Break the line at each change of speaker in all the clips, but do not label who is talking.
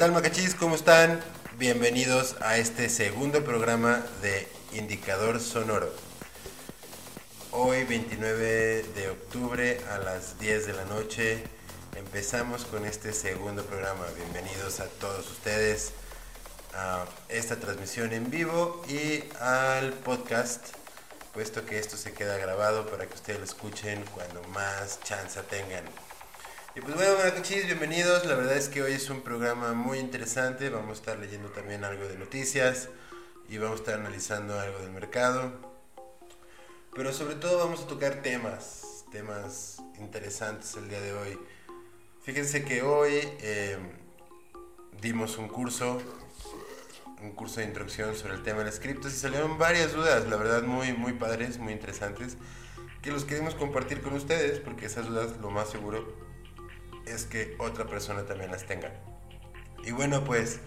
¿Qué tal Macachis? ¿Cómo están? Bienvenidos a este segundo programa de Indicador Sonoro. Hoy 29 de octubre a las 10 de la noche empezamos con este segundo programa. Bienvenidos a todos ustedes a esta transmisión en vivo y al podcast, puesto que esto se queda grabado para que ustedes lo escuchen cuando más chance tengan. Y pues bueno, Maracachis, bienvenidos. La verdad es que hoy es un programa muy interesante. Vamos a estar leyendo también algo de noticias y vamos a estar analizando algo del mercado. Pero sobre todo vamos a tocar temas, temas interesantes el día de hoy. Fíjense que hoy eh, dimos un curso, un curso de introducción sobre el tema de las criptos y salieron varias dudas, la verdad muy, muy padres, muy interesantes, que los queremos compartir con ustedes porque esas dudas lo más seguro es que otra persona también las tenga. Y bueno, pues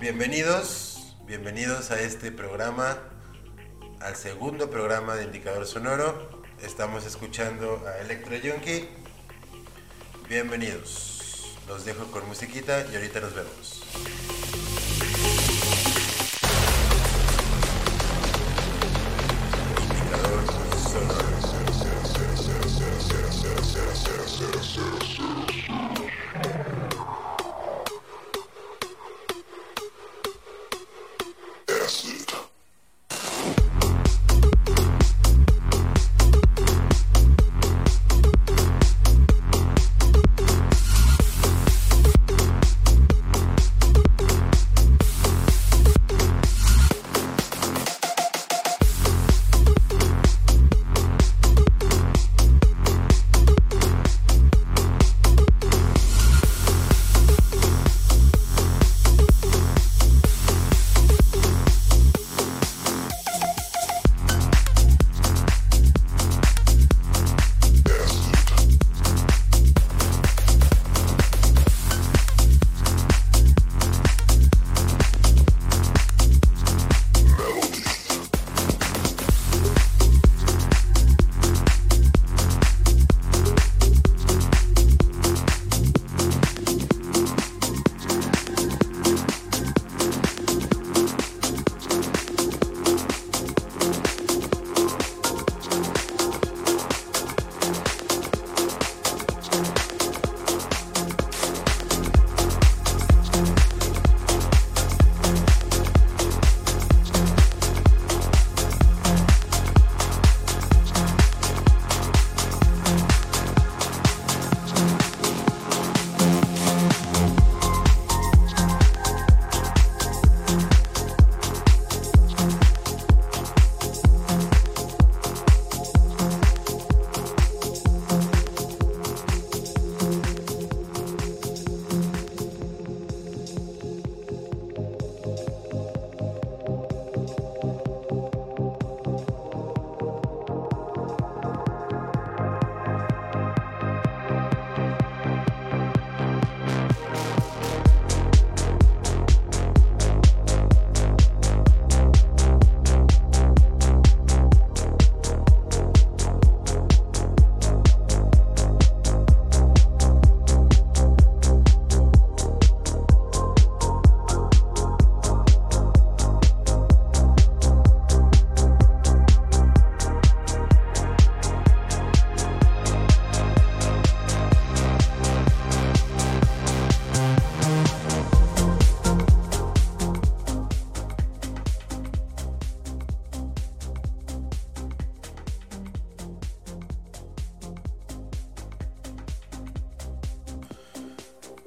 bienvenidos, bienvenidos a este programa, al segundo programa de Indicador Sonoro. Estamos escuchando a Electro Junkie. Bienvenidos. Los dejo con musiquita y ahorita nos vemos.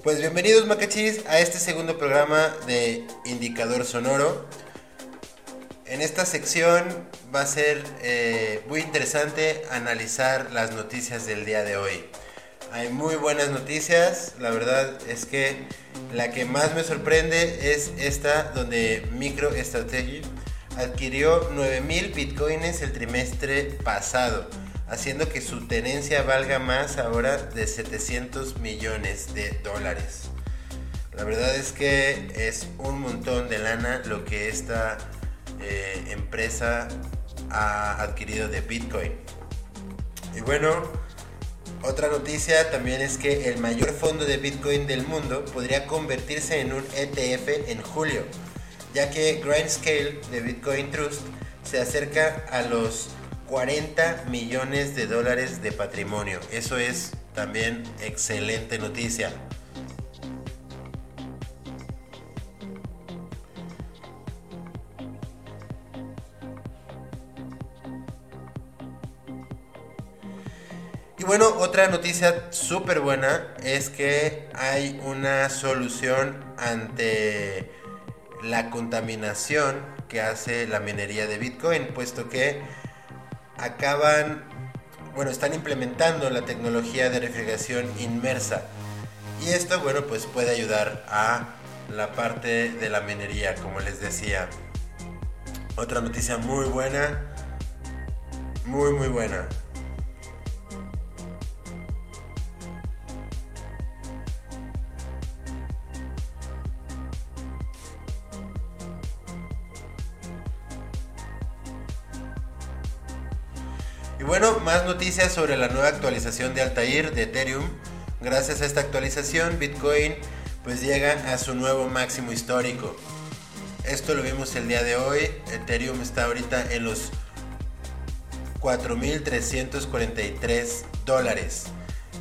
Pues bienvenidos Macachis a este segundo programa de Indicador Sonoro. En esta sección va a ser eh, muy interesante analizar las noticias del día de hoy. Hay muy buenas noticias, la verdad es que la que más me sorprende es esta donde MicroStrategy adquirió 9000 bitcoins el trimestre pasado haciendo que su tenencia valga más ahora de 700 millones de dólares. La verdad es que es un montón de lana lo que esta eh, empresa ha adquirido de Bitcoin. Y bueno, Otra noticia también es que el mayor fondo de Bitcoin del mundo podría convertirse en un ETF en julio, ya que Grindscale de Bitcoin Trust se acerca a los 40 millones de dólares de patrimonio. Eso es también excelente noticia. Y bueno, otra noticia súper buena es que hay una solución ante la contaminación que hace la minería de Bitcoin, puesto que acaban, bueno, están implementando la tecnología de refrigeración inmersa. Y esto, bueno, pues puede ayudar a la parte de la minería, como les decía. Otra noticia muy buena, muy, muy buena. Y bueno, más noticias sobre la nueva actualización de Altair de Ethereum. Gracias a esta actualización, Bitcoin pues llega a su nuevo máximo histórico. Esto lo vimos el día de hoy. Ethereum está ahorita en los 4.343 dólares.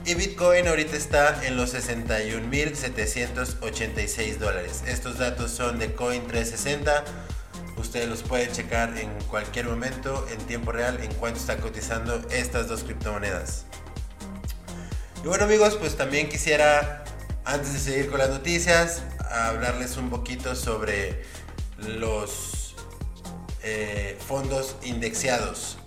Y Bitcoin ahorita está en los 61.786 dólares. Estos datos son de Coin360 Ustedes los pueden checar en cualquier momento, en tiempo real, en cuánto está cotizando estas dos criptomonedas. Y bueno amigos, pues también quisiera, antes de seguir con las noticias, hablarles un poquito sobre los eh, fondos indexados.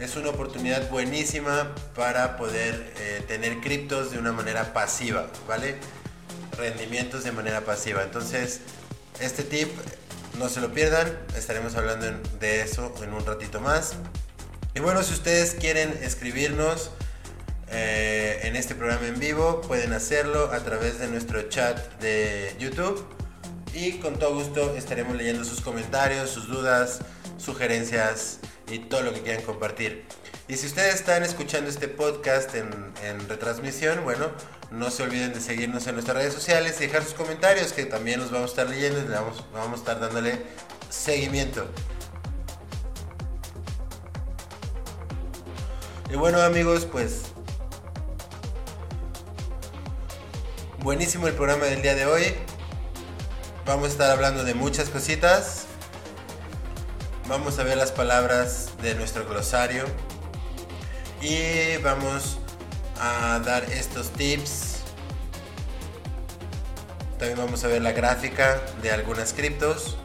Es una oportunidad buenísima para poder eh, tener criptos de una manera pasiva, ¿vale? Rendimientos de manera pasiva. Entonces, este tip no se lo pierdan, estaremos hablando de eso en un ratito más. Y bueno, si ustedes quieren escribirnos eh, en este programa en vivo, pueden hacerlo a través de nuestro chat de YouTube. Y con todo gusto estaremos leyendo sus comentarios, sus dudas, sugerencias y todo lo que quieran compartir. Y si ustedes están escuchando este podcast en, retransmisión, bueno, no se olviden de seguirnos en nuestras redes sociales y dejar sus comentarios, que también los vamos a estar leyendo y vamos, vamos a estar dándole seguimiento. Y bueno amigos, pues buenísimo el programa del día de hoy. Vamos a estar hablando de muchas cositas. Vamos a ver las palabras de nuestro glosario y vamos a dar estos tips. También vamos a ver la gráfica de algunas criptos.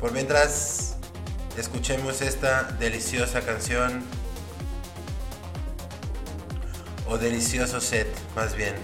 Por mientras, escuchemos esta deliciosa canción. O delicioso set, más bien.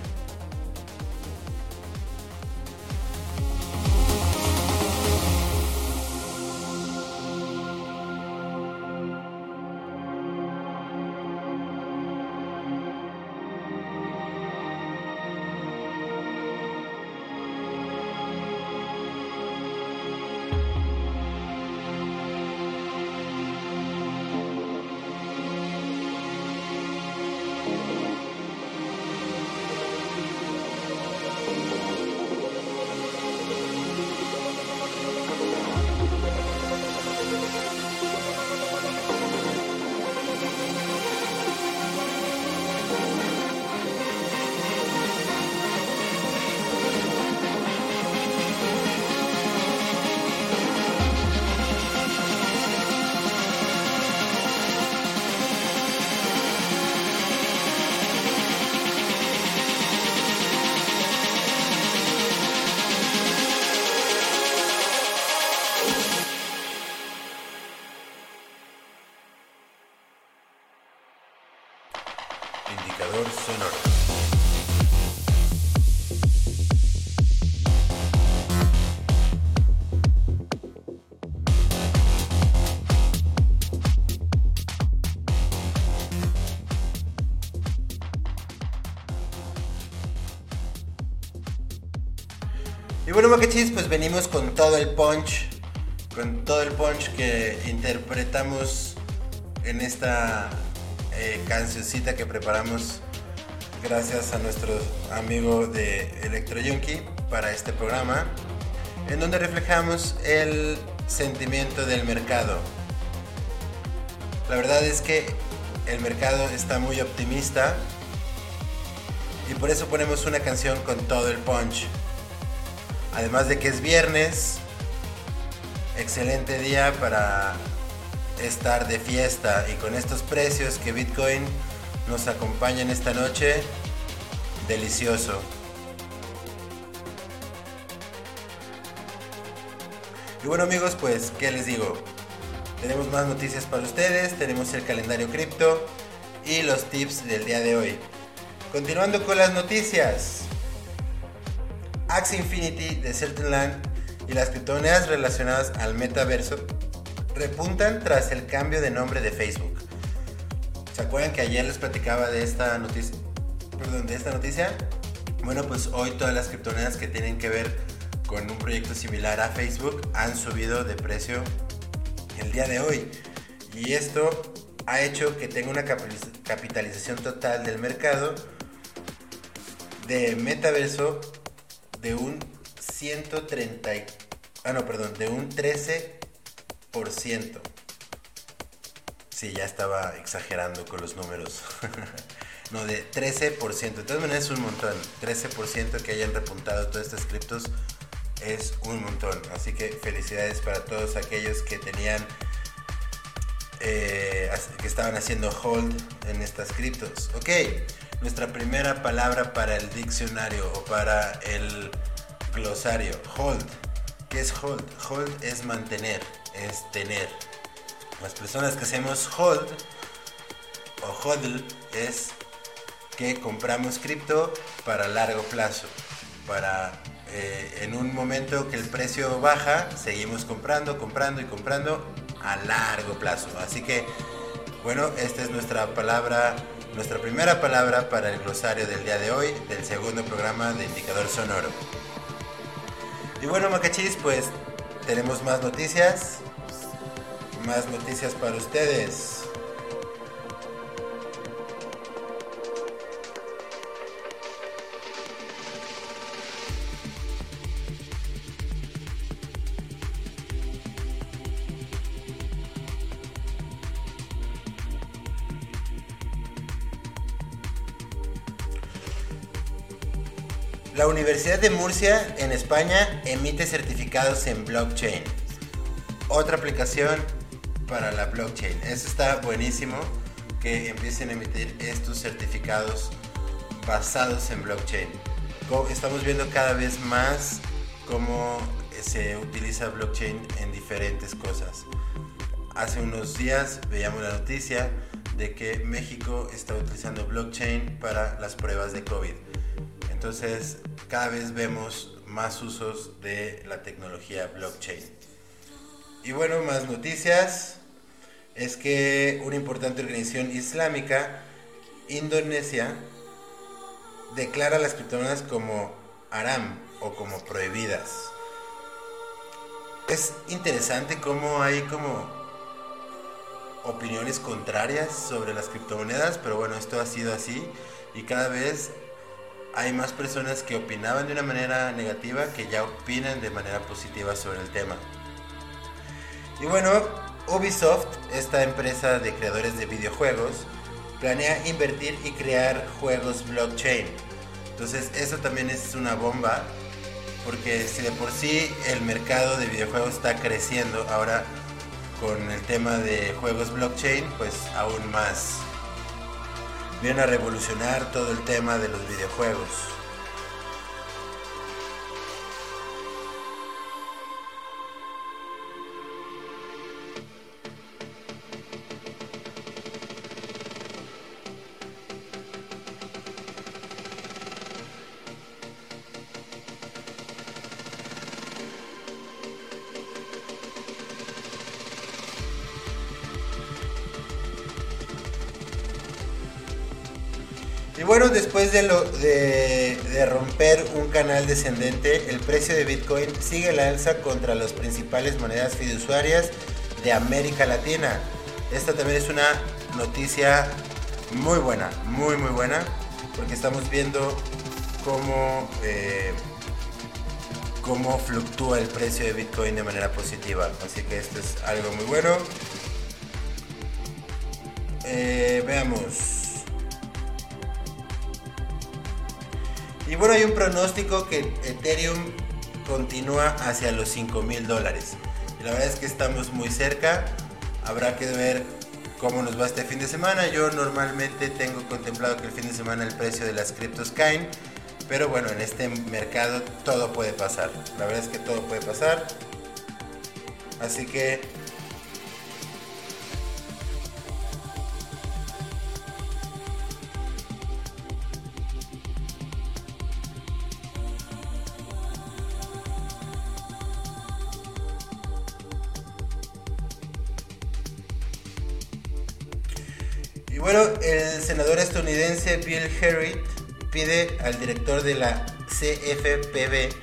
Pues venimos con todo el punch, con todo el punch que interpretamos en esta, eh, cancioncita que preparamos gracias a nuestro amigo de Electro Junkie para este programa, en donde reflejamos el sentimiento del mercado. La verdad es que el mercado está muy optimista y por eso ponemos una canción con todo el punch. Además de que es viernes, excelente día para estar de fiesta y con estos precios que Bitcoin nos acompañan esta noche, delicioso. Y bueno amigos, pues, ¿qué les digo? Tenemos más noticias para ustedes, tenemos el calendario cripto y los tips del día de hoy. Continuando con las noticias. Axie Infinity de Certain Land y las criptomonedas relacionadas al metaverso repuntan tras el cambio de nombre de Facebook. ¿Se acuerdan que ayer les platicaba de esta noticia? De esta noticia. Bueno, pues hoy todas las criptomonedas que tienen que ver con un proyecto similar a Facebook han subido de precio el día de hoy. Y esto ha hecho que tenga una capitalización total del mercado de metaverso de un 130, ah no, perdón, de un 13%. Sí, ya estaba exagerando con los números. no, de 13%. De todas maneras es un montón. 13% que hayan repuntado todos estos criptos es un montón. Así que felicidades para todos aquellos que tenían eh, que estaban haciendo hold en estas criptos. Ok, nuestra primera palabra para el diccionario o para el glosario. Hold. ¿Qué es hold? Hold es mantener, es tener. Las personas que hacemos hold o hodl es que compramos cripto para largo plazo, para eh, en un momento que el precio baja, seguimos comprando, comprando y comprando a largo plazo. Así que, bueno, esta es nuestra palabra, nuestra primera palabra para el glosario del día de hoy, del segundo programa de Indicador Sonoro. Y bueno, Macachis, pues tenemos más noticias, más noticias para ustedes. La Universidad de Murcia en España emite certificados en blockchain. Otra aplicación para la blockchain. Eso está buenísimo que empiecen a emitir estos certificados basados en blockchain. Estamos viendo cada vez más cómo se utiliza blockchain en diferentes cosas. Hace unos días veíamos la noticia de que México está utilizando blockchain para las pruebas de COVID. Entonces, cada vez vemos más usos de la tecnología blockchain. Y bueno, más noticias. Es que una importante organización islámica, Indonesia, declara las criptomonedas como haram o como prohibidas. Es interesante cómo hay como opiniones contrarias sobre las criptomonedas, pero bueno, esto ha sido así y cada vez hay más personas que opinaban de una manera negativa que ya opinan de manera positiva sobre el tema. Y bueno, Ubisoft, esta empresa de creadores de videojuegos, planea invertir y crear juegos blockchain. Entonces eso también es una bomba, porque si de por sí el mercado de videojuegos está creciendo, ahora con el tema de juegos blockchain, pues aún más viene a revolucionar todo el tema de los videojuegos. De, romper un canal descendente, el precio de Bitcoin sigue la alza contra las principales monedas fiduciarias de América Latina. Esta también es una noticia muy buena, muy muy buena, porque estamos viendo cómo, eh, cómo fluctúa el precio de Bitcoin de manera positiva. Así que esto es algo muy bueno. Eh, veamos. Y bueno, hay un pronóstico que Ethereum continúa hacia los 5 mil dólares. La verdad es que estamos muy cerca. Habrá que ver cómo nos va este fin de semana. Yo normalmente tengo contemplado que el fin de semana el precio de las criptos caen. Pero bueno, en este mercado todo puede pasar. La verdad es que todo puede pasar. Así que Bill Herrick pide al director de la CFPB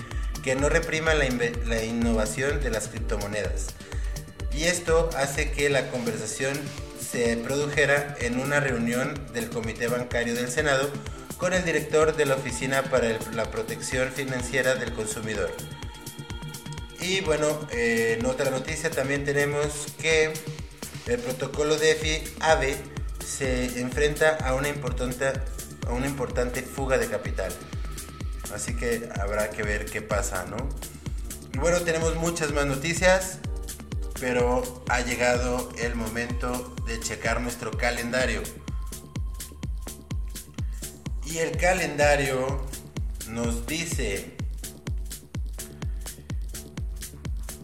que no reprima la, innovación de las criptomonedas. Y esto hace que la conversación se produjera en una reunión del Comité Bancario del Senado con el director de la Oficina para la Protección Financiera del Consumidor. Y bueno, eh, en otra noticia también tenemos que el protocolo DeFi-AVE se enfrenta a una importante, a una importante fuga de capital. Así que habrá que ver qué pasa, ¿no? Y bueno, tenemos muchas más noticias, pero ha llegado el momento de checar nuestro calendario. Y el calendario nos dice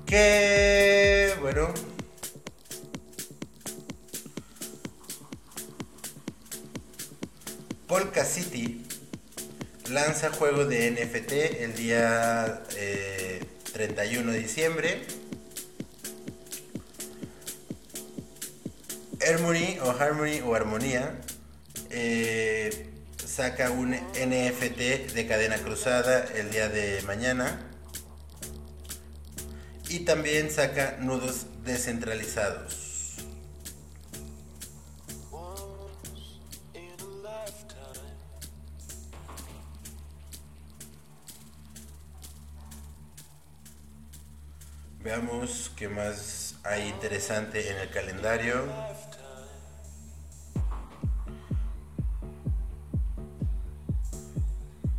que, bueno, Polka City lanza juego de NFT el día 31 de diciembre. Harmony o Harmony o Armonía eh, saca un NFT de cadena cruzada el día de mañana. Y también saca nudos descentralizados. Veamos qué más hay interesante en el calendario.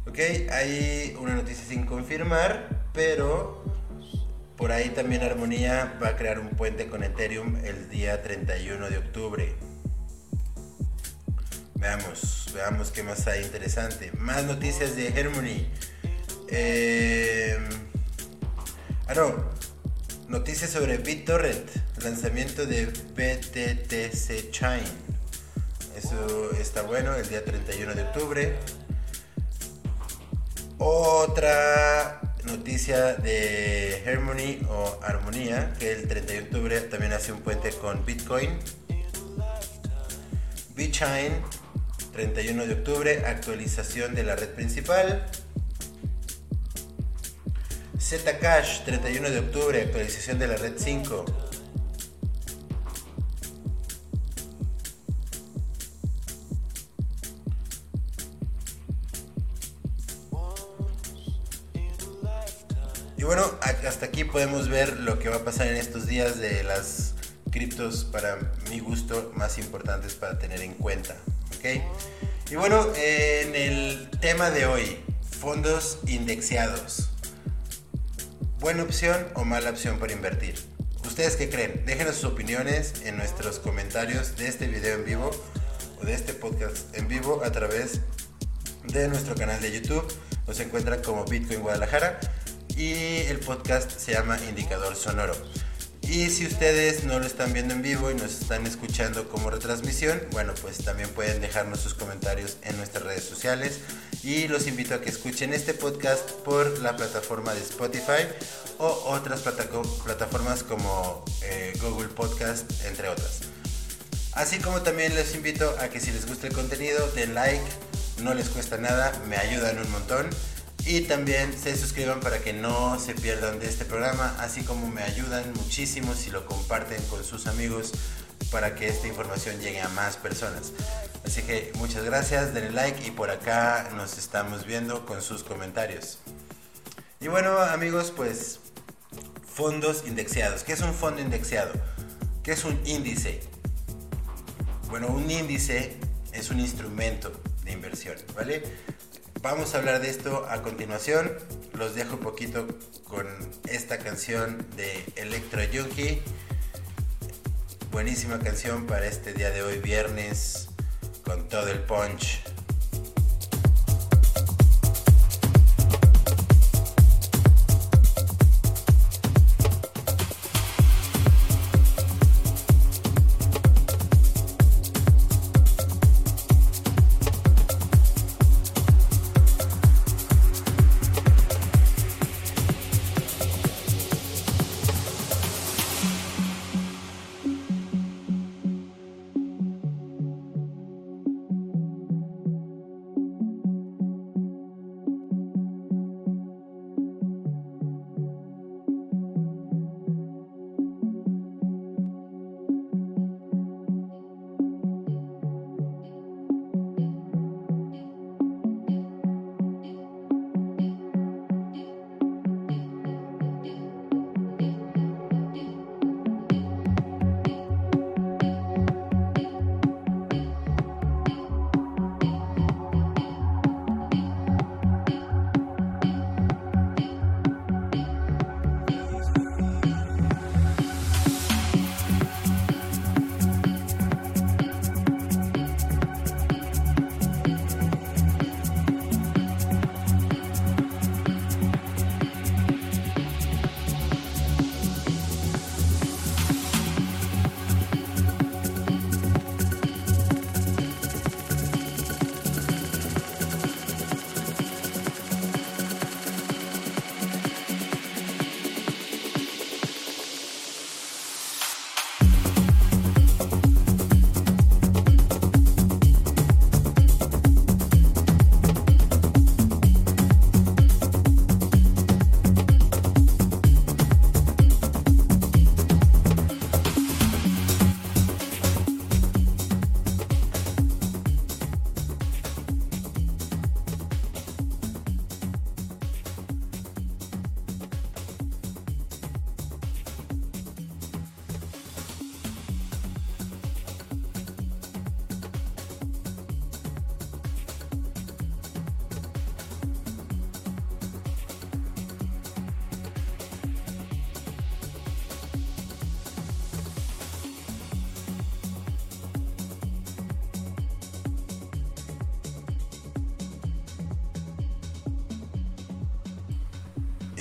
Ok, hay una noticia sin confirmar, pero por ahí también Armonía va a crear un puente con Ethereum el día 31 de octubre. Veamos, veamos qué más hay interesante. Más noticias de Harmony. Eh... Ah, no, Noticias sobre BitTorrent, lanzamiento de BTTC Chain. Eso está bueno, el día 31 de octubre. Otra noticia de Harmony o Armonía, que el 31 de octubre también hace un puente con Bitcoin. BitChain, 31 de octubre, actualización de la red principal. Zcash, 31 de octubre, actualización de la red 5. Y bueno, hasta aquí podemos ver lo que va a pasar en estos días de las criptos para mi gusto más importantes para tener en cuenta. ¿ok? Y bueno, en el tema de hoy, fondos indexados. ¿Buena opción o mala opción para invertir? ¿Ustedes qué creen? Déjenos sus opiniones en nuestros comentarios de este video en vivo o de este podcast en vivo a través de nuestro canal de YouTube. Nos encuentran como Bitcoin Guadalajara y el podcast se llama Indicador Sonoro. Y si ustedes no lo están viendo en vivo y nos están escuchando como retransmisión, bueno, pues también pueden dejarnos sus comentarios en nuestras redes sociales. Y los invito a que escuchen este podcast por la plataforma de Spotify o otras plataformas como eh, Google Podcast, entre otras. Así como también les invito a que si les gusta el contenido, den like, no les cuesta nada, me ayudan un montón. Y también se suscriban para que no se pierdan de este programa, así como me ayudan muchísimo si lo comparten con sus amigos para que esta información llegue a más personas. Así que muchas gracias, denle like y por acá nos estamos viendo con sus comentarios. Y bueno amigos, pues fondos indexados. ¿Qué es un fondo indexado? ¿Qué es un índice? Bueno, un índice es un instrumento de inversión, ¿vale? Vamos a hablar de esto a continuación. Los dejo un poquito con esta canción de Electro Junkie. Buenísima canción para este día de hoy, viernes, con todo el punch.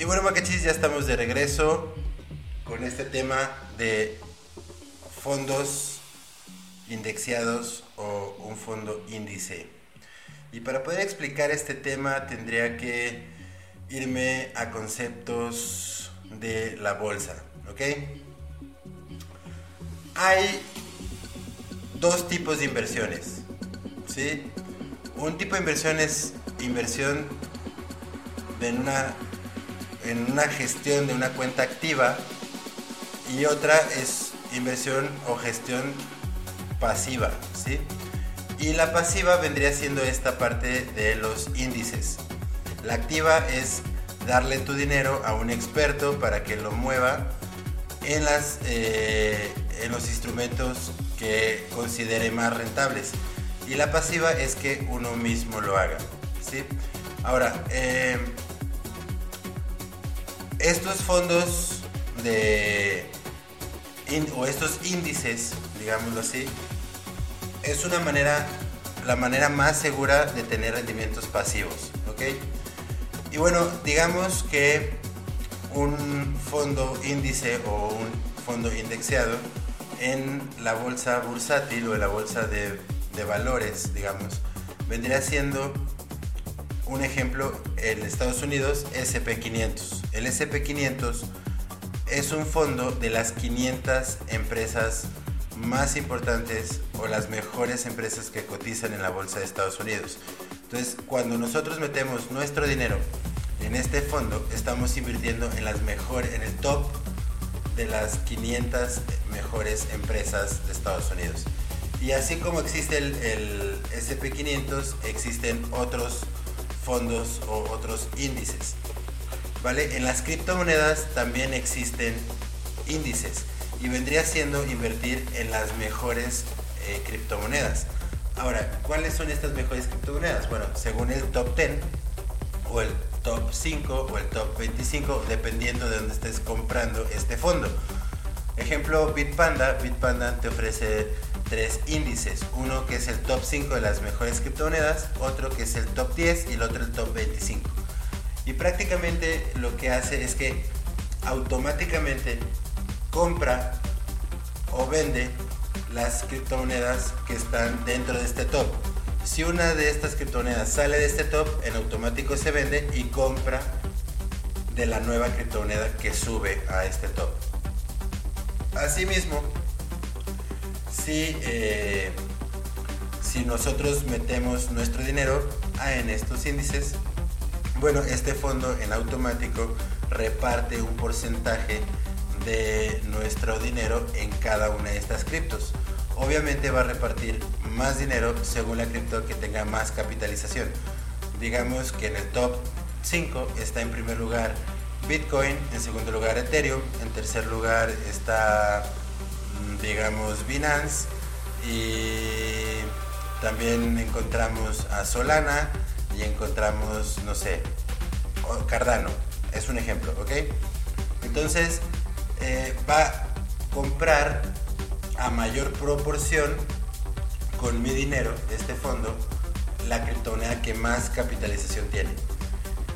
Bueno, Macachis, ya estamos de regreso con este tema de fondos indexados o un fondo índice. Y para poder explicar este tema tendría que irme a conceptos de la bolsa, ¿ok? Hay dos tipos de inversiones, ¿sí? Un tipo de inversión es inversión en una en una gestión de una cuenta activa y otra es inversión o gestión pasiva, ¿sí? Y la pasiva vendría siendo esta parte de los índices. La activa es darle tu dinero a un experto para que lo mueva en, las, eh, en los instrumentos que considere más rentables. Y la pasiva es que uno mismo lo haga. ¿sí? Ahora, eh, estos fondos de o estos índices, digámoslo así, es una manera, la manera más segura de tener rendimientos pasivos, ¿ok? Y bueno, digamos que un fondo índice o un fondo indexado en la bolsa bursátil o en la bolsa de, de valores, digamos, vendría siendo un ejemplo, en Estados Unidos, SP500. El SP500 es un fondo de las 500 empresas más importantes o las mejores empresas que cotizan en la bolsa de Estados Unidos. Entonces, cuando nosotros metemos nuestro dinero en este fondo, estamos invirtiendo en las mejores, en el top de las 500 mejores empresas de Estados Unidos. Y así como existe el, el SP500, existen otros fondos o otros índices. ¿Vale? En las criptomonedas también existen índices y vendría siendo invertir en las mejores eh, criptomonedas. Ahora, ¿cuáles son estas mejores criptomonedas? Bueno, según el top 10 o el top 5 o el top 25, dependiendo de dónde estés comprando este fondo. Ejemplo, Bitpanda. Bitpanda te ofrece tres índices. Uno que es el top 5 de las mejores criptomonedas, otro que es el top 10 y el otro el top 25. Y prácticamente lo que hace es que automáticamente compra o vende las criptomonedas que están dentro de este top. Si una de estas criptomonedas sale de este top, en automático se vende y compra de la nueva criptomoneda que sube a este top. Asimismo, si, eh, si nosotros metemos nuestro dinero en estos índices, bueno, este fondo en automático reparte un porcentaje de nuestro dinero en cada una de estas criptos. Obviamente va a repartir más dinero según la cripto que tenga más capitalización. Digamos que en el top 5 está en primer lugar Bitcoin, en segundo lugar Ethereum, en tercer lugar está digamos Binance y también encontramos a Solana y encontramos, no sé, Cardano, es un ejemplo, ¿ok? Entonces, eh, va a comprar a mayor proporción con mi dinero este fondo la criptomoneda que más capitalización tiene.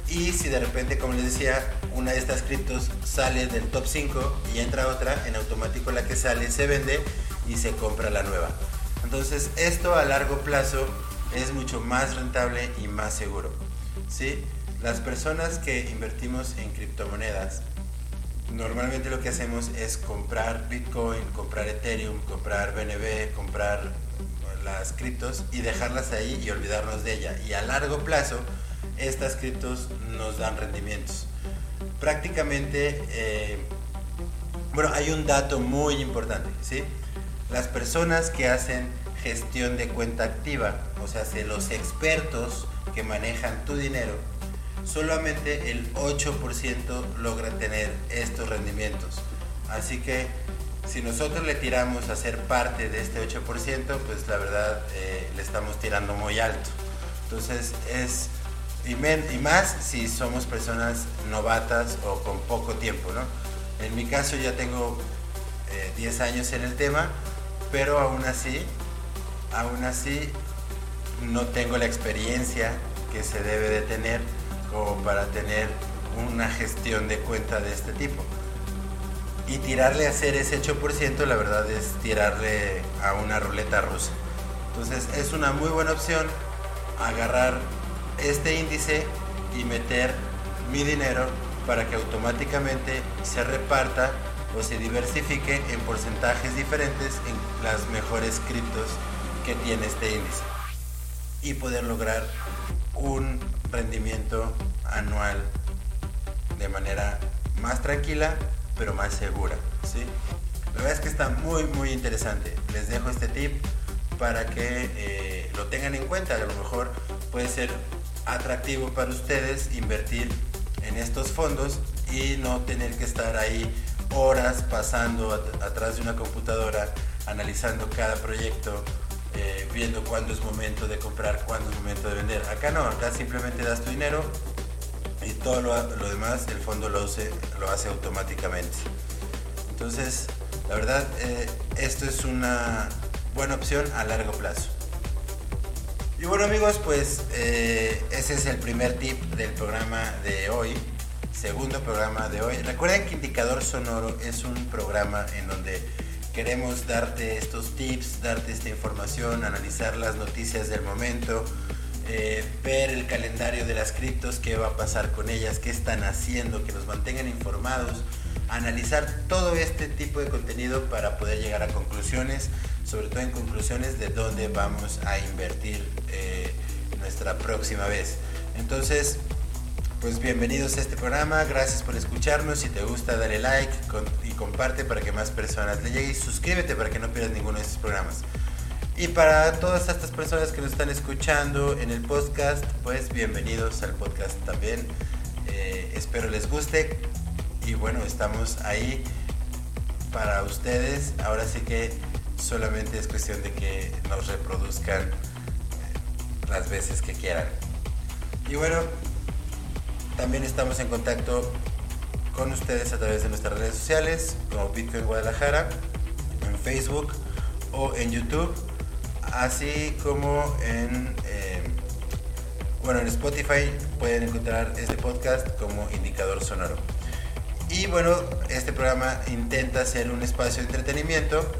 Y si de repente, como les decía, una de estas criptos sale del top 5 y entra otra, en automático la que sale se vende y se compra la nueva. Entonces esto a largo plazo es mucho más rentable y más seguro. ¿sí? Las personas que invertimos en criptomonedas normalmente lo que hacemos es comprar Bitcoin, comprar Ethereum, comprar BNB, comprar las criptos y dejarlas ahí y olvidarnos de ella. Y a largo plazo, estas criptos nos dan rendimientos. Prácticamente, eh, bueno, hay un dato muy importante, ¿sí? Las personas que hacen gestión de cuenta activa, o sea, los expertos que manejan tu dinero, solamente el 8% logra tener estos rendimientos. Así que si nosotros le tiramos a ser parte de este 8%, pues la verdad eh, le estamos tirando muy alto. Entonces es, y, más si somos personas novatas o con poco tiempo, ¿no? En mi caso ya tengo 10 eh, años en el tema, pero aún así, aún así no tengo la experiencia que se debe de tener como para tener una gestión de cuenta de este tipo. Y tirarle a hacer ese 8% la verdad es tirarle a una ruleta rusa. Entonces es una muy buena opción agarrar este índice y meter mi dinero para que automáticamente se reparta o se diversifique en porcentajes diferentes en las mejores criptos que tiene este índice y poder lograr un rendimiento anual de manera más tranquila pero más segura. ¿sí? La verdad es que está muy muy interesante. Les dejo este tip para que eh, lo tengan en cuenta. A lo mejor puede ser atractivo para ustedes invertir en estos fondos y no tener que estar ahí horas pasando atrás de una computadora analizando cada proyecto eh, viendo cuándo es momento de comprar, cuándo es momento de vender. Acá no, acá simplemente das tu dinero y todo lo, demás el fondo lo, lo hace automáticamente. Entonces, la verdad, eh, esto es una buena opción a largo plazo. Y bueno amigos, pues eh, ese es el primer tip del programa de hoy, segundo programa de hoy. Recuerden que Indicador Sonoro es un programa en donde Queremos darte estos tips, darte esta información, analizar las noticias del momento, eh, ver el calendario de las criptos, qué va a pasar con ellas, qué están haciendo, que nos mantengan informados, analizar todo este tipo de contenido para poder llegar a conclusiones, sobre todo en conclusiones de dónde vamos a invertir eh, nuestra próxima vez. Entonces, Pues bienvenidos a este programa, gracias por escucharnos. Si te gusta, dale like y comparte para que más personas le llegue y suscríbete para que no pierdas ninguno de estos programas. Y para todas estas personas que nos están escuchando en el podcast, pues bienvenidos al podcast también. Eh, espero les guste y bueno, estamos ahí para ustedes. Ahora sí que solamente es cuestión de que nos reproduzcan eh, las veces que quieran. Y bueno, también estamos en contacto con ustedes a través de nuestras redes sociales como Bitcoin Guadalajara, en Facebook o en YouTube así como en, eh, bueno, en Spotify pueden encontrar este podcast como indicador sonoro. Y bueno, este programa intenta ser un espacio de entretenimiento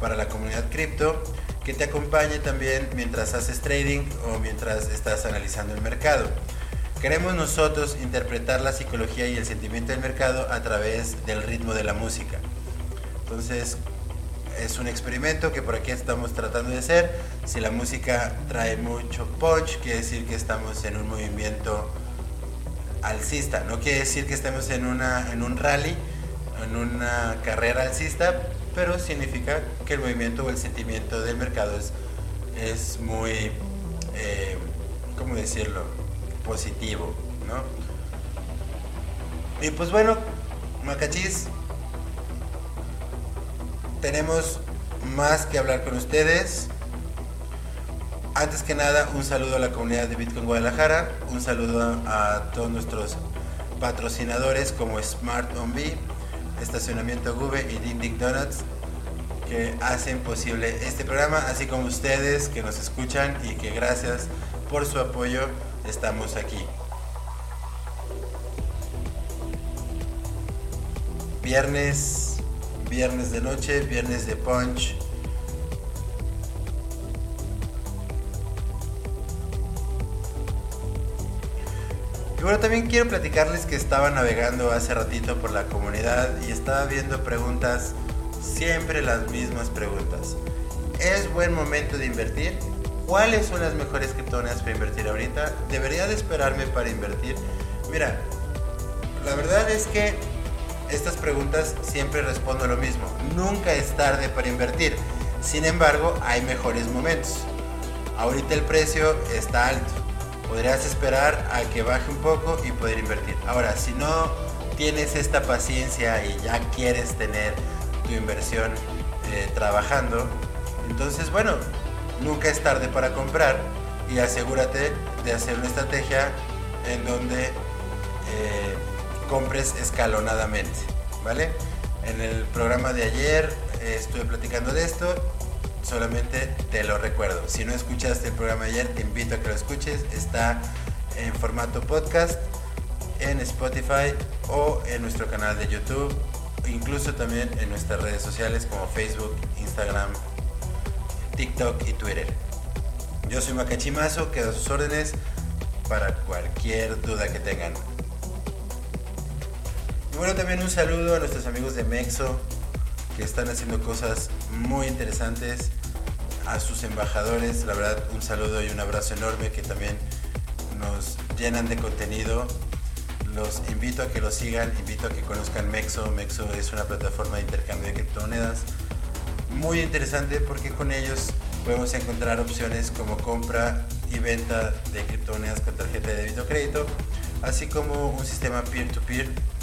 para la comunidad cripto que te acompañe también mientras haces trading o mientras estás analizando el mercado. Queremos nosotros interpretar la psicología y el sentimiento del mercado a través del ritmo de la música. Entonces, es un experimento que por aquí estamos tratando de hacer. Si la música trae mucho punch, quiere decir que estamos en un movimiento alcista. No quiere decir que estemos en, una, en un rally, en una carrera alcista, pero significa que el movimiento o el sentimiento del mercado es, es muy, eh, ¿cómo decirlo?, positivo, ¿no? Y pues bueno, Macachis, tenemos más que hablar con ustedes. Antes que nada, un saludo a la comunidad de Bitcoin Guadalajara, un saludo a todos nuestros patrocinadores como Smart On Estacionamiento Gube y Dindic Donuts que hacen posible este programa, así como ustedes que nos escuchan y que gracias por su apoyo estamos aquí. Viernes viernes de noche, viernes de punch. Bueno, también quiero platicarles que estaba navegando hace ratito por la comunidad y estaba viendo preguntas, siempre las mismas preguntas. ¿Es buen momento de invertir? ¿Cuáles son las mejores criptomonedas para invertir ahorita? ¿Debería de esperarme para invertir? Mira, la verdad es que estas preguntas siempre respondo lo mismo. Nunca es tarde para invertir. Sin embargo, hay mejores momentos. Ahorita el precio está alto. Podrías esperar a que baje un poco y poder invertir. Ahora, si no tienes esta paciencia y ya quieres tener tu inversión eh, trabajando, entonces bueno, nunca es tarde para comprar y asegúrate de hacer una estrategia en donde eh, compres escalonadamente, ¿vale? En el programa de ayer eh, estuve platicando de esto, solamente te lo recuerdo. Si no escuchaste el programa ayer, te invito a que lo escuches. Está en formato podcast en Spotify o en nuestro canal de YouTube, incluso también en nuestras redes sociales como Facebook, Instagram, TikTok y Twitter. Yo soy Macachimazo, quedo a sus órdenes para cualquier duda que tengan. Y bueno, también un saludo a nuestros amigos de Mexo, que están haciendo cosas muy interesantes. A sus embajadores, la verdad, un saludo y un abrazo enorme que también nos llenan de contenido. Los invito a que lo sigan, invito a que conozcan Mexo. Mexo es una plataforma de intercambio de criptomonedas muy interesante porque con ellos podemos encontrar opciones como compra y venta de criptomonedas con tarjeta de débito o crédito, así como un sistema peer-to-peer peer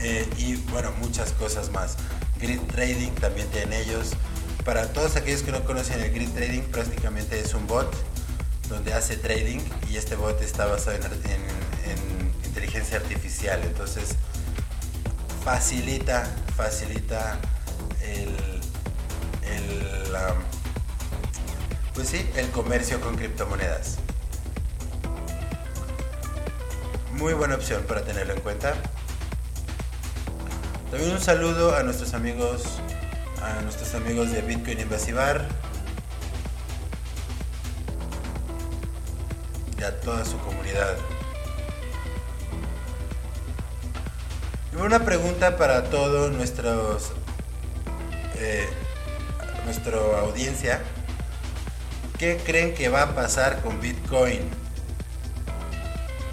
eh, y bueno, muchas cosas más. Grid Trading también tienen ellos. Para todos aquellos que no conocen el Grid Trading, prácticamente es un bot donde hace trading y este bot está basado en, inteligencia artificial. Entonces facilita, facilita el, pues sí, el comercio con criptomonedas. Muy buena opción para tenerlo en cuenta. También un saludo a nuestros amigos, a nuestros amigos de Bitcoin Invasivar y a toda su comunidad. Y una pregunta para todos nuestros eh, nuestra audiencia. ¿Qué creen que va a pasar con Bitcoin?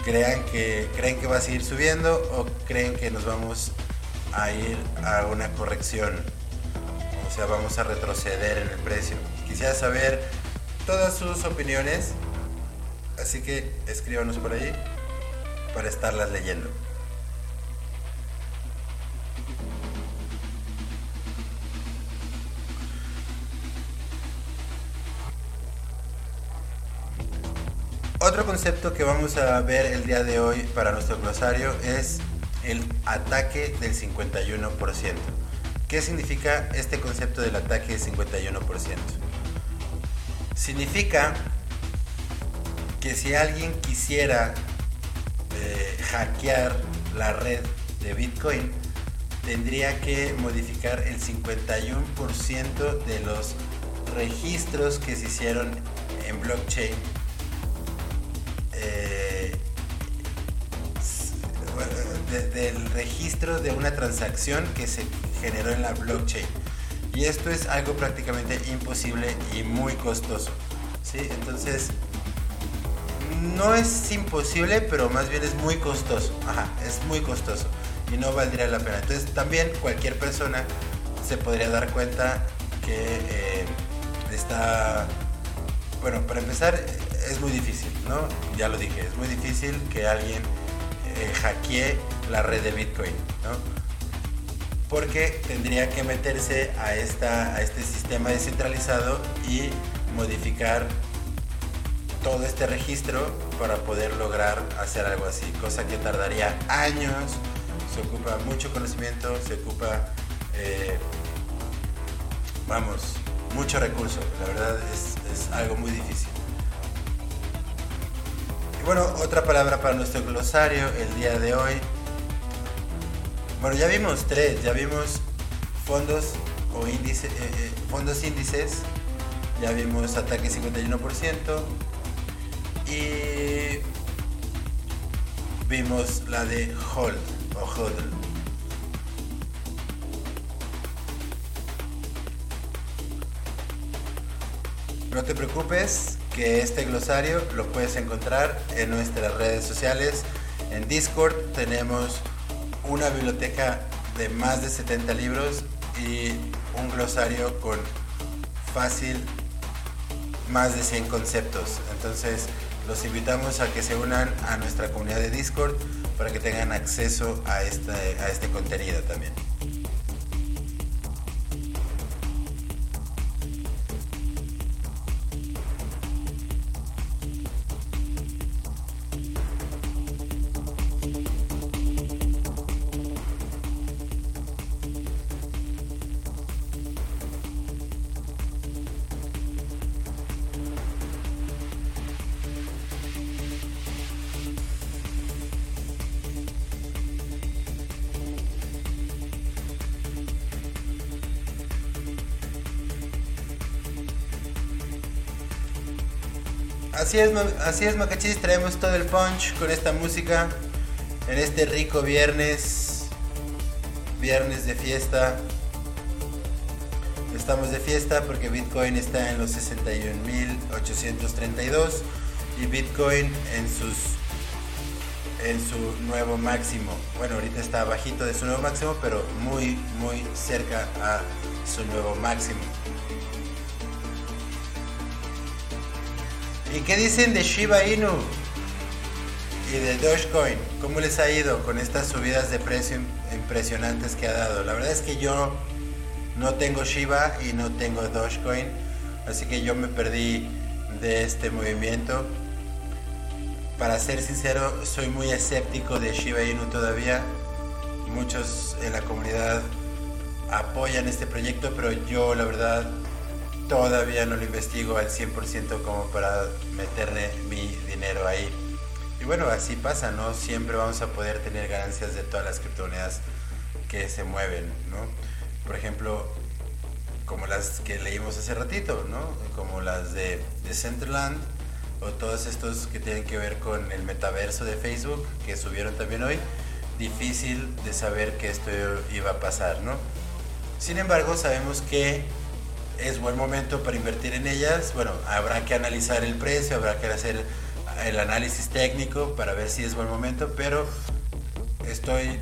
crean que, creen que va a seguir subiendo o creen que nos vamos a ir a una corrección. O sea, vamos a retroceder en el precio. Quisiera saber todas sus opiniones, así que escríbanos por ahí para estarlas leyendo. Otro concepto que vamos a ver el día de hoy para nuestro glosario es el ataque del 51%. ¿Qué significa este concepto del ataque del 51%? Significa que si alguien quisiera eh, hackear la red de Bitcoin, tendría que modificar el 51% de los registros que se hicieron en blockchain del registro de una transacción que se generó en la blockchain. Y esto es algo prácticamente imposible y muy costoso. ¿sí? Entonces, no es imposible, pero más bien es muy costoso. Ajá, es muy costoso y no valdría la pena. Entonces, también cualquier persona se podría dar cuenta que eh, está. Bueno, para empezar, es muy difícil, ¿no? Ya lo dije, es muy difícil que alguien eh, hackee la red de Bitcoin, ¿no? Porque tendría que meterse a, esta, a este sistema descentralizado y modificar todo este registro para poder lograr hacer algo así, cosa que tardaría años, se ocupa mucho conocimiento, se ocupa, eh, vamos, mucho recurso, la verdad es, es algo muy difícil. Y bueno, otra palabra para nuestro glosario el día de hoy bueno, ya vimos tres, ya vimos fondos o índice, eh, eh, fondos índices, ya vimos ataque 51% y vimos la de hold o hodl. No te preocupes que este glosario lo puedes encontrar en nuestras redes sociales. En Discord tenemos una biblioteca de más de 70 libros y un glosario con fácil más de 100 conceptos. Entonces los invitamos a que se unan a nuestra comunidad de Discord para que tengan acceso a este, a este contenido también. Así es, así es, Macachis. Traemos todo el punch con esta música en este rico viernes. Viernes de fiesta. Estamos de fiesta porque Bitcoin está en los 61.832 y Bitcoin en sus en su nuevo máximo. Bueno, ahorita está bajito de su nuevo máximo, pero muy muy cerca a su nuevo máximo. ¿Y qué dicen de Shiba Inu y de Dogecoin? ¿Cómo les ha ido con estas subidas de precio impresionantes que ha dado? La verdad es que yo no tengo Shiba y no tengo Dogecoin, así que yo me perdí de este movimiento. Para ser sincero, soy muy escéptico de Shiba Inu todavía. Muchos en la comunidad apoyan este proyecto, pero yo la verdad todavía no lo investigo al 100% como para meterle mi dinero ahí. Y bueno, así pasa, ¿no? Siempre vamos a poder tener ganancias de todas las criptomonedas que se mueven, ¿no? Por ejemplo, como las que leímos hace ratito, ¿no? Como las de, de Centerland o todos estos que tienen que ver con el metaverso de Facebook que subieron también hoy. Difícil de saber que esto iba a pasar, ¿no? Sin embargo, sabemos que es buen momento para invertir en ellas. Bueno, habrá que analizar el precio, habrá que hacer el análisis técnico para ver si es buen momento, pero estoy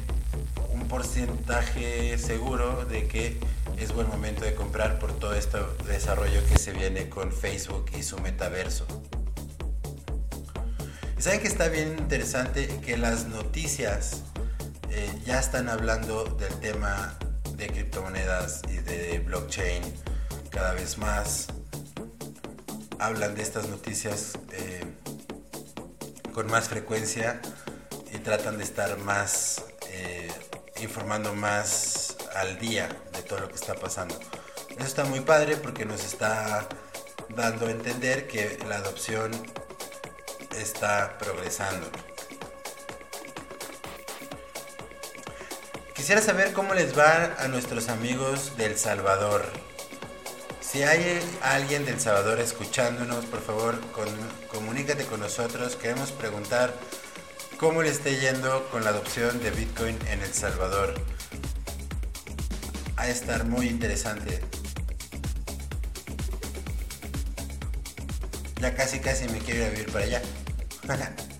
un porcentaje seguro de que es buen momento de comprar por todo este desarrollo que se viene con Facebook y su metaverso. ¿Saben que está bien interesante que las noticias eh, ya están hablando del tema de criptomonedas y de blockchain cada vez más? Hablan de estas noticias eh, con más frecuencia y tratan de estar más eh, informando más al día de todo lo que está pasando. Eso está muy padre porque nos está dando a entender que la adopción está progresando. Quisiera saber cómo les va a nuestros amigos del Salvador. Si hay alguien del Salvador escuchándonos, por favor, comunícate con nosotros. Queremos preguntar cómo le está yendo con la adopción de Bitcoin en El Salvador. a estar muy interesante. Ya casi casi me quiero ir a vivir para allá.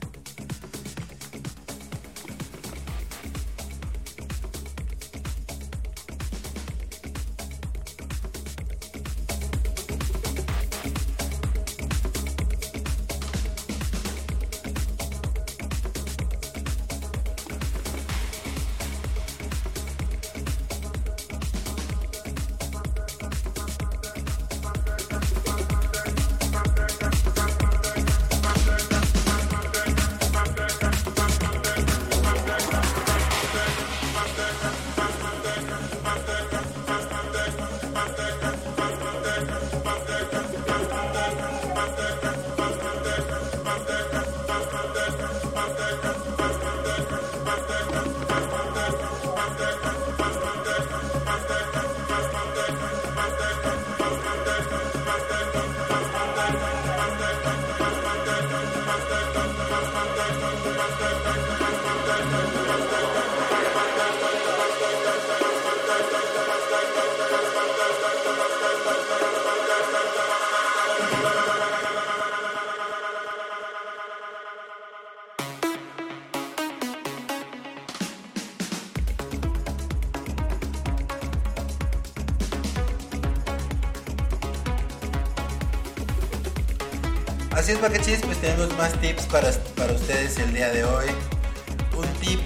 tenemos más tips para, para ustedes el día de hoy. Un tip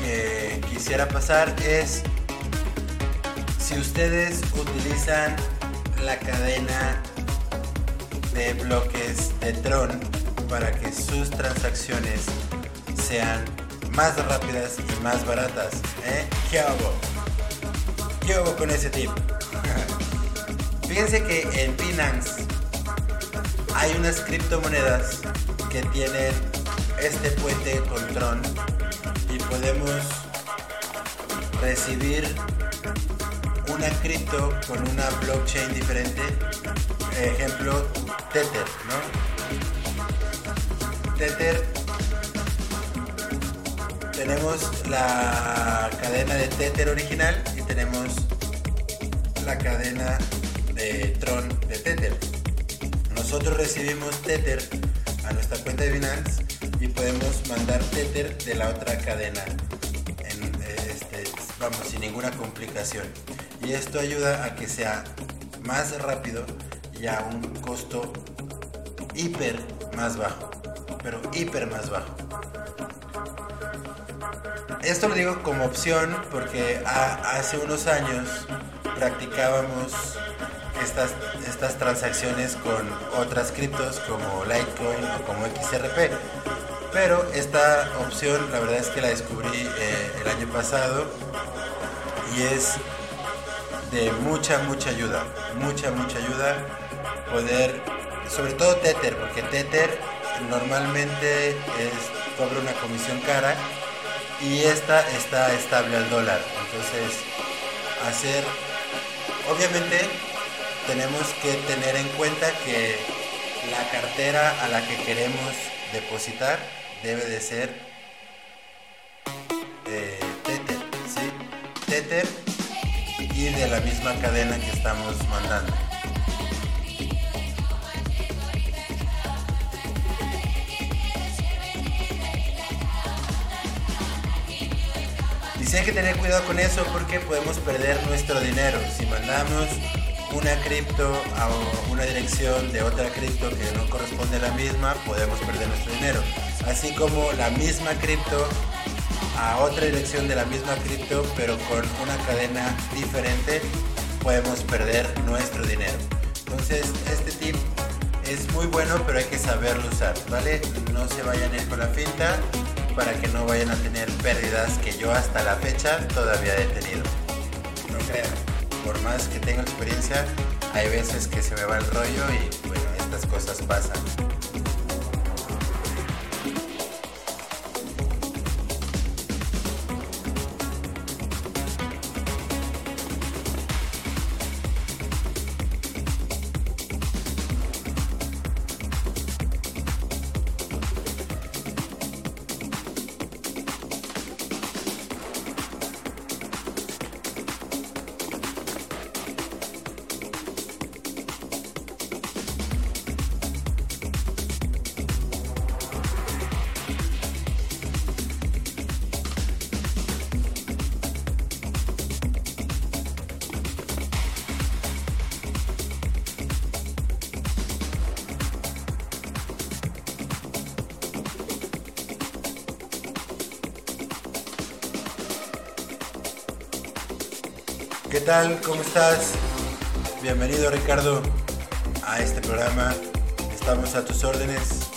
que quisiera pasar es si ustedes utilizan la cadena de bloques de Tron para que sus transacciones sean más rápidas y más baratas. ¿eh? ¿Qué hago? ¿Qué hago con ese tip? Fíjense que en Binance hay unas criptomonedas que tienen este puente con Tron y podemos recibir una cripto con una blockchain diferente, ejemplo Tether, ¿no? Tether tenemos la cadena de Tether original y tenemos la cadena de Tron de Tether nosotros recibimos Tether a nuestra cuenta de Binance y podemos mandar Tether de la otra cadena, este, vamos, sin ninguna complicación. Y esto ayuda a que sea más rápido y a un costo hiper más bajo, pero hiper más bajo. Esto lo digo como opción porque hace unos años practicábamos estas, estas transacciones con otras criptos como Litecoin o como XRP. Pero esta opción la verdad es que la descubrí eh, el año pasado y es de mucha, mucha ayuda. Mucha, mucha ayuda poder, sobre todo Tether, porque Tether normalmente es, cobra una comisión cara y esta está estable al dólar. Entonces, hacer, obviamente tenemos que tener en cuenta que la cartera a la que queremos depositar debe de ser eh, Tether, y de la misma cadena que estamos mandando. Y sí hay que tener cuidado con eso porque podemos perder nuestro dinero. Si mandamos una cripto a una dirección de otra cripto que no corresponde a la misma, podemos perder nuestro dinero. Así como la misma cripto a otra dirección de la misma cripto, pero con una cadena diferente, podemos perder nuestro dinero. Entonces, este tip es muy bueno, pero hay que saberlo usar, ¿vale? No se vayan a ir con la finta para que no vayan a tener pérdidas que yo hasta la fecha todavía he tenido. No crean, por más que tenga experiencia, hay veces que se me va el rollo y bueno, estas cosas pasan. Tal? ¿Cómo estás? Bienvenido Ricardo a este programa. Estamos a tus órdenes.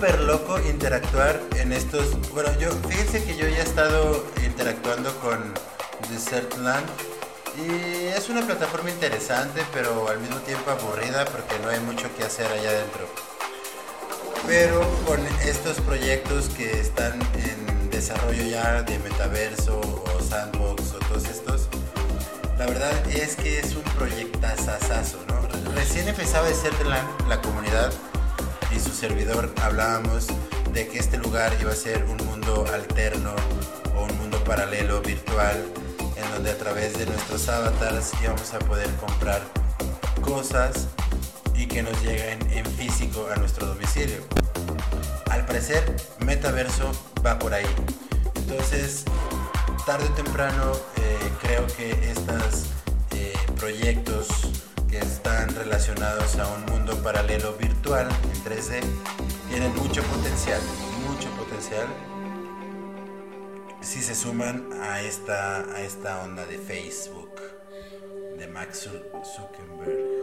Súper loco interactuar en estos. Bueno, yo fíjense que yo ya he estado interactuando con Desertland y es una plataforma interesante, pero al mismo tiempo aburrida porque no hay mucho que hacer allá adentro. Pero con estos proyectos que están en desarrollo ya de metaverso o sandbox o todos estos, la verdad es que es un proyectazazazo, ¿no? Recién empezaba Desertland, la comunidad y su servidor hablábamos de que este lugar iba a ser un mundo alterno o un mundo paralelo virtual en donde a través de nuestros avatars íbamos a poder comprar cosas y que nos lleguen en físico a nuestro domicilio. Al parecer, metaverso va por ahí. Entonces, tarde o temprano, eh, creo que estos eh, proyectos están relacionados a un mundo paralelo virtual en 3D tienen mucho potencial, mucho potencial si se suman a esta, a esta onda de Facebook, de Max Zuckerberg.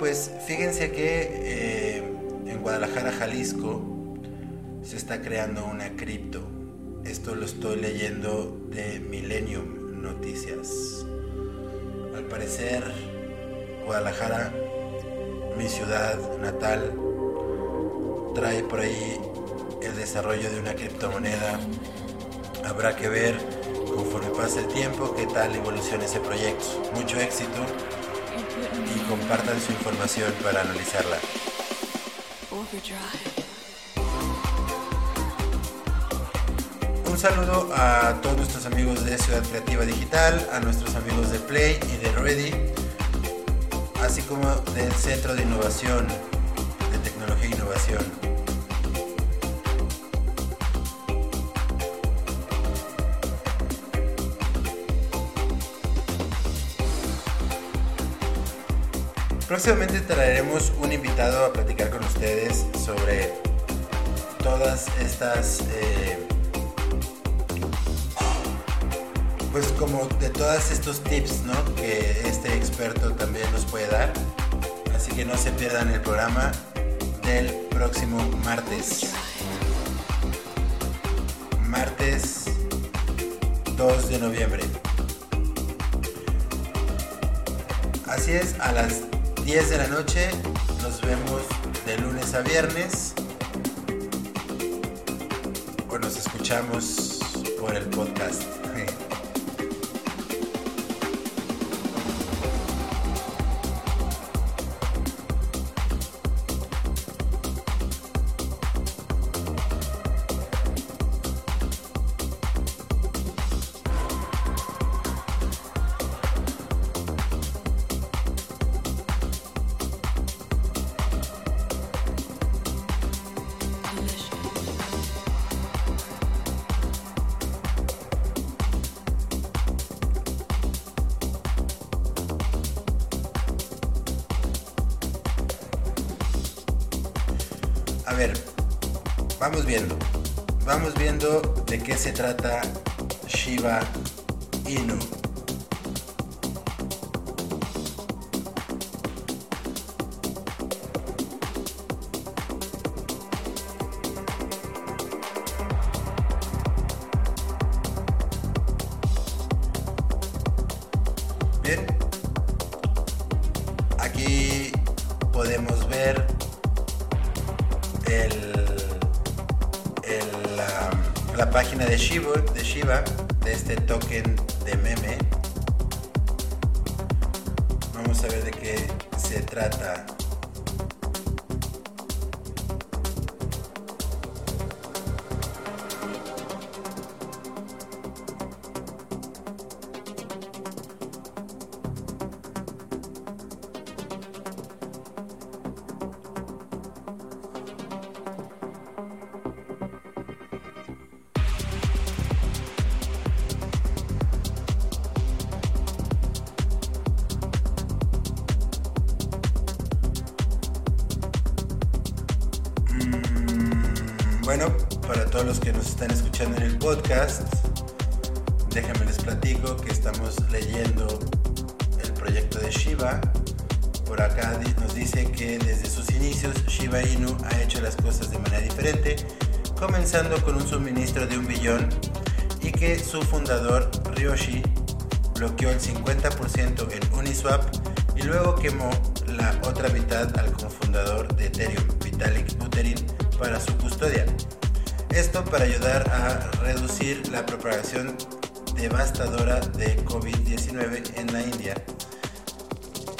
Pues fíjense que eh, en Guadalajara, Jalisco, se está creando una cripto. Esto lo estoy leyendo de Millennium Noticias. Al parecer, Guadalajara, mi ciudad natal, trae por ahí el desarrollo de una criptomoneda. Habrá que ver conforme pase el tiempo qué tal evoluciona ese proyecto. Mucho éxito y compartan su información para analizarla. Un saludo a todos nuestros amigos de Ciudad Creativa Digital, a nuestros amigos de Play y de Ready, así como del Centro de Innovación, de Tecnología e Innovación. Próximamente traeremos un invitado a platicar con ustedes sobre todas estas eh, pues como de todos estos tips, ¿no? Que este experto también nos puede dar. Así que no se pierdan el programa del próximo martes. Martes 2 de noviembre. Así es, a las 10 de la noche nos vemos de lunes a viernes. O nos escuchamos por el podcast. Vamos viendo. Vamos viendo de qué se trata Shiba Inu. Escuchando en el podcast, déjenme les platico que estamos leyendo el proyecto de Shiba. Por acá nos dice que desde sus inicios Shiba Inu ha hecho las cosas de manera diferente, comenzando con un suministro de un billón y que su fundador Ryoshi bloqueó el 50% en Uniswap y luego quemó la otra mitad al cofundador de Ethereum, Vitalik Buterin, para su custodia. Esto para ayudar a reducir la propagación devastadora de COVID-19 en la India.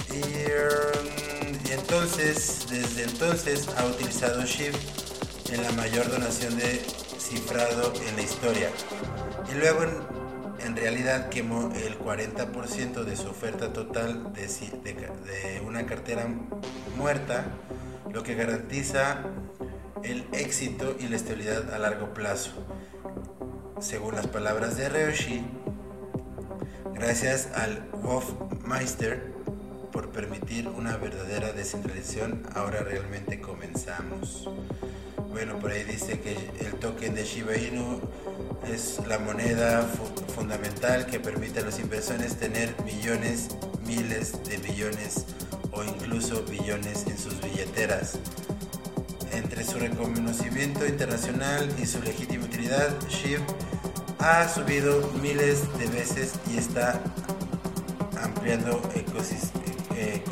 Y, um, entonces, desde entonces ha utilizado SHIB en la mayor donación de cifrado en la historia. Y luego en, realidad quemó el 40% de su oferta total de una cartera muerta, lo que garantiza el éxito y la estabilidad a largo plazo. Según las palabras de Ryoshi, gracias al Wolfmeister por permitir una verdadera descentralización, ahora realmente comenzamos. Bueno, por ahí dice que el token de Shiba Inu es la moneda fu- fundamental que permite a los inversores tener millones, miles de millones o incluso billones en sus billeteras. Entre su reconocimiento internacional y su legítima utilidad, SHIB ha subido miles de veces y está ampliando eh,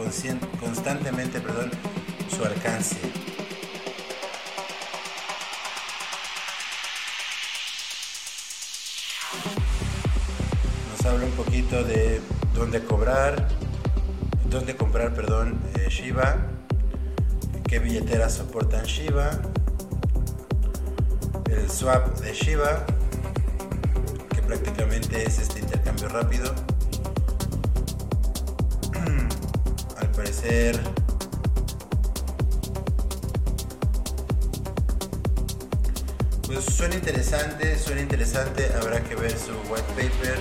constantemente perdón, su alcance. Nos habla un poquito de dónde cobrar, dónde comprar, perdón, eh, qué billeteras soportan Shiba, el swap de Shiba, que prácticamente es este intercambio rápido. Al parecer pues suena interesante, suena interesante, habrá que ver su white paper.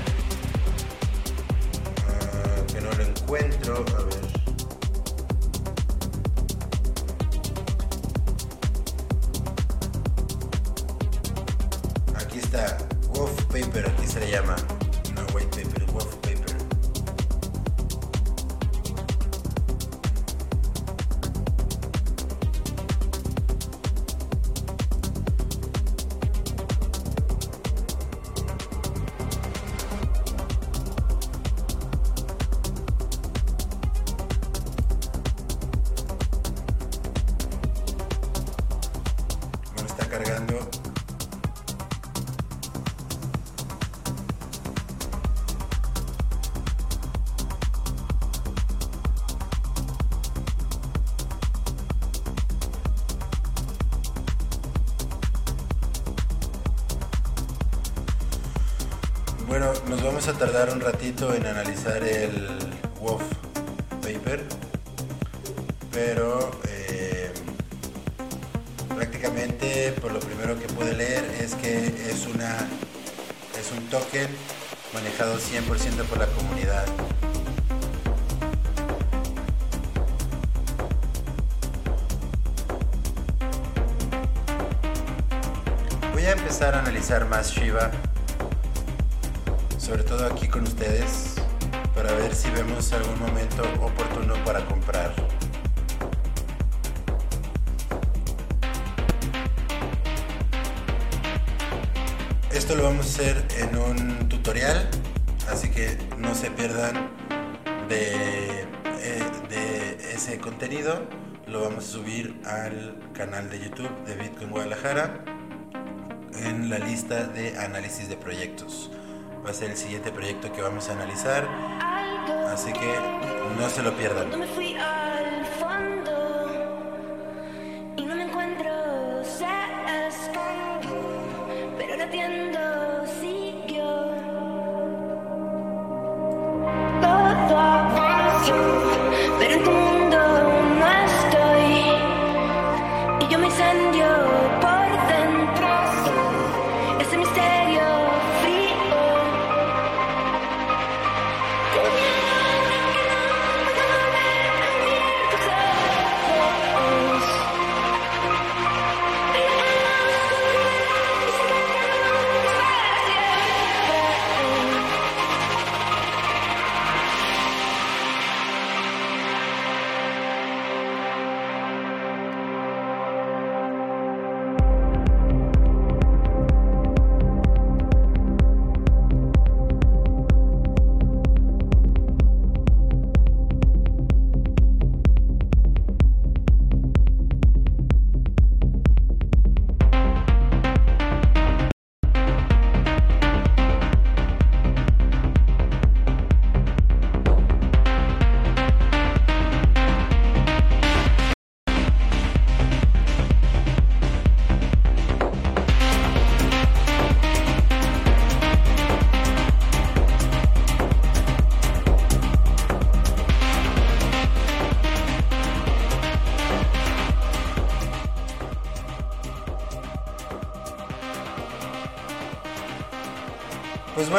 Ah, que no lo encuentro, a ver. Tardar un ratito en analizar el oportuno para comprar. Esto lo vamos a hacer en un tutorial, así que no se pierdan de, eh, de ese contenido. Lo vamos a subir al canal de YouTube de Bitcoin Guadalajara en la lista de análisis de proyectos. Va a ser el siguiente proyecto que vamos a analizar, así que no se lo pierdan.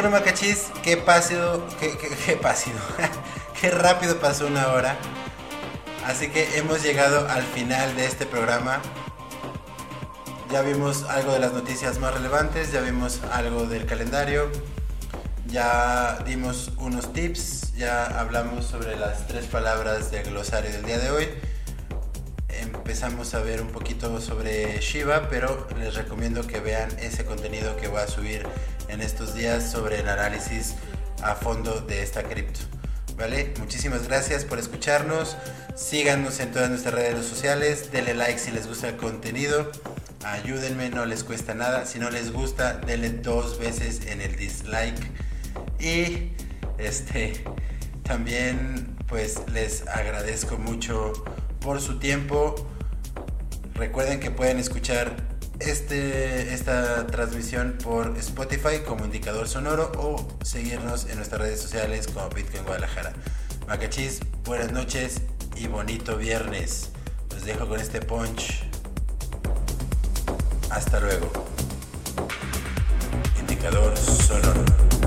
Bueno, Macachis, qué pásido, qué, qué, qué rápido pasó una hora. Así que hemos llegado al final de este programa. Ya vimos algo de las noticias más relevantes, ya vimos algo del calendario, ya dimos unos tips, ya hablamos sobre las tres palabras del glosario del día de hoy. Empezamos a ver un poquito sobre Shiba, pero les recomiendo que vean ese contenido que voy a subir en estos días sobre el análisis a fondo de esta cripto. ¿Vale? Muchísimas gracias por escucharnos. Síganos en todas nuestras redes sociales. Denle like si les gusta el contenido. Ayúdenme, no les cuesta nada. Si no les gusta, denle dos veces en el dislike. Y este también pues les agradezco mucho por su tiempo. Recuerden que pueden escuchar este, esta transmisión por Spotify como indicador sonoro o seguirnos en nuestras redes sociales como Bitcoin Guadalajara. Macachis, buenas noches y bonito viernes. Los dejo con este punch. Hasta luego. Indicador sonoro.